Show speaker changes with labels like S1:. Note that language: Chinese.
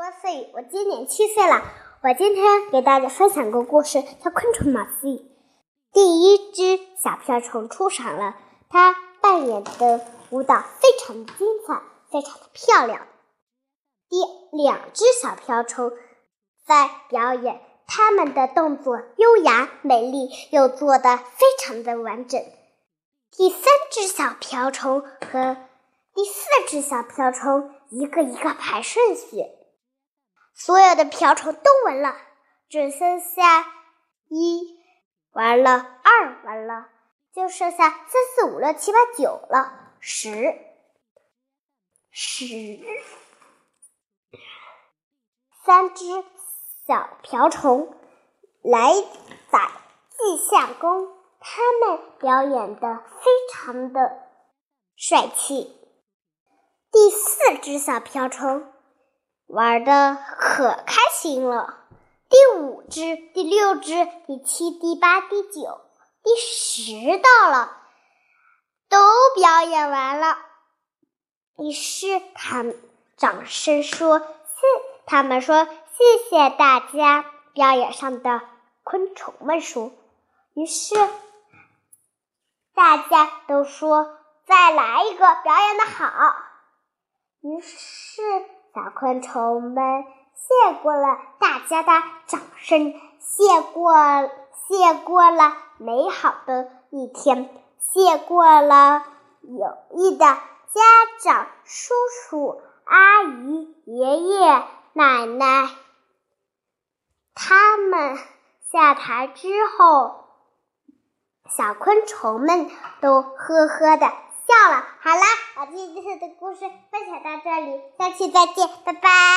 S1: 郭思雨，我今年七岁了。我今天给大家分享个故事，叫《昆虫马思雨》。第一只小瓢虫出场了，它扮演的舞蹈非常的精彩，非常的漂亮。第两只小瓢虫在表演，它们的动作优雅美丽，又做得非常的完整。第三只小瓢虫和第四只小瓢虫一个一个排顺序。所有的瓢虫都完了，只剩下一完了，二完了，就剩下三四五六七八九了，十十三只小瓢虫来打稷相公，他们表演的非常的帅气。第四只小瓢虫。玩的可开心了！第五只、第六只、第七、第八、第九、第十到了，都表演完了。于是他们掌声说：“谢！”他们说：“谢谢大家！”表演上的昆虫们说。于是大家都说：“再来一个，表演的好。”于是。小昆虫们谢过了大家的掌声，谢过谢过了美好的一天，谢过了友谊的家长、叔叔、阿姨、爷爷、奶奶。他们下台之后，小昆虫们都呵呵的。笑了，好啦，好今天的故事分享到这里，下期再见，拜拜。